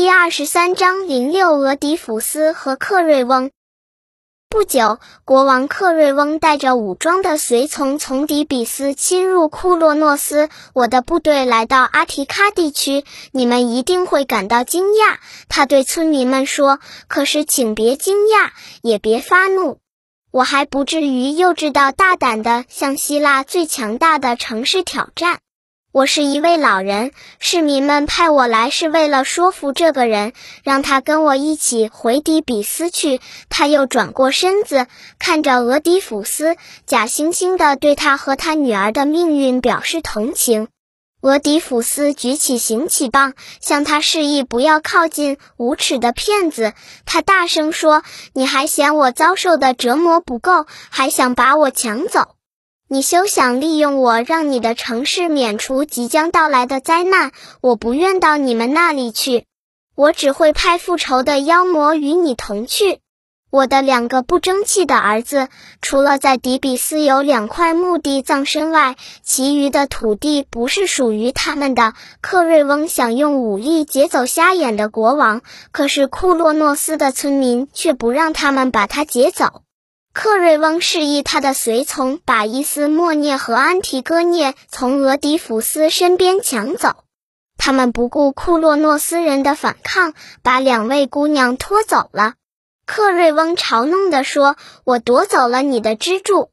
第二十三章零六俄狄浦斯和克瑞翁。不久，国王克瑞翁带着武装的随从从底比斯侵入库洛诺斯。我的部队来到阿提卡地区，你们一定会感到惊讶。他对村民们说：“可是，请别惊讶，也别发怒。我还不至于幼稚到大胆的向希腊最强大的城市挑战。”我是一位老人，市民们派我来是为了说服这个人，让他跟我一起回底比斯去。他又转过身子，看着俄狄浦斯，假惺惺地对他和他女儿的命运表示同情。俄狄浦斯举起行乞棒，向他示意不要靠近，无耻的骗子！他大声说：“你还嫌我遭受的折磨不够，还想把我抢走？”你休想利用我，让你的城市免除即将到来的灾难！我不愿到你们那里去，我只会派复仇的妖魔与你同去。我的两个不争气的儿子，除了在底比斯有两块墓地葬身外，其余的土地不是属于他们的。克瑞翁想用武力劫走瞎眼的国王，可是库洛诺斯的村民却不让他们把他劫走。克瑞翁示意他的随从把伊斯莫涅和安提戈涅从俄狄浦斯身边抢走。他们不顾库洛诺斯人的反抗，把两位姑娘拖走了。克瑞翁嘲弄地说：“我夺走了你的支柱，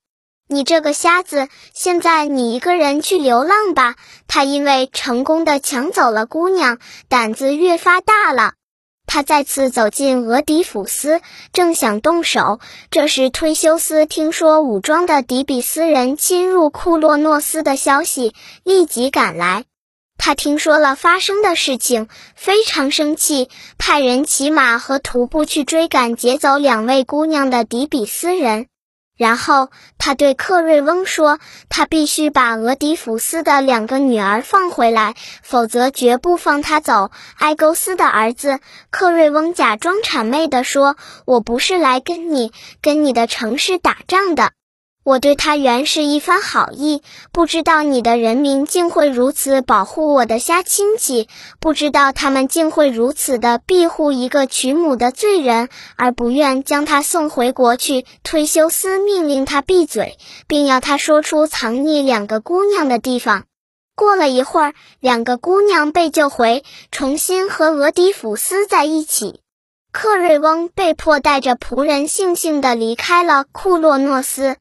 你这个瞎子！现在你一个人去流浪吧。”他因为成功的抢走了姑娘，胆子越发大了。他再次走进俄狄浦斯，正想动手，这时忒修斯听说武装的底比斯人侵入库洛诺斯的消息，立即赶来。他听说了发生的事情，非常生气，派人骑马和徒步去追赶劫走两位姑娘的底比斯人。然后他对克瑞翁说：“他必须把俄狄浦斯的两个女儿放回来，否则绝不放他走。”埃勾斯的儿子克瑞翁假装谄媚地说：“我不是来跟你、跟你的城市打仗的。”我对他原是一番好意，不知道你的人民竟会如此保护我的瞎亲戚，不知道他们竟会如此的庇护一个娶母的罪人，而不愿将他送回国去。忒修斯命令他闭嘴，并要他说出藏匿两个姑娘的地方。过了一会儿，两个姑娘被救回，重新和俄狄浦斯在一起。克瑞翁被迫带着仆人悻悻地离开了库洛诺斯。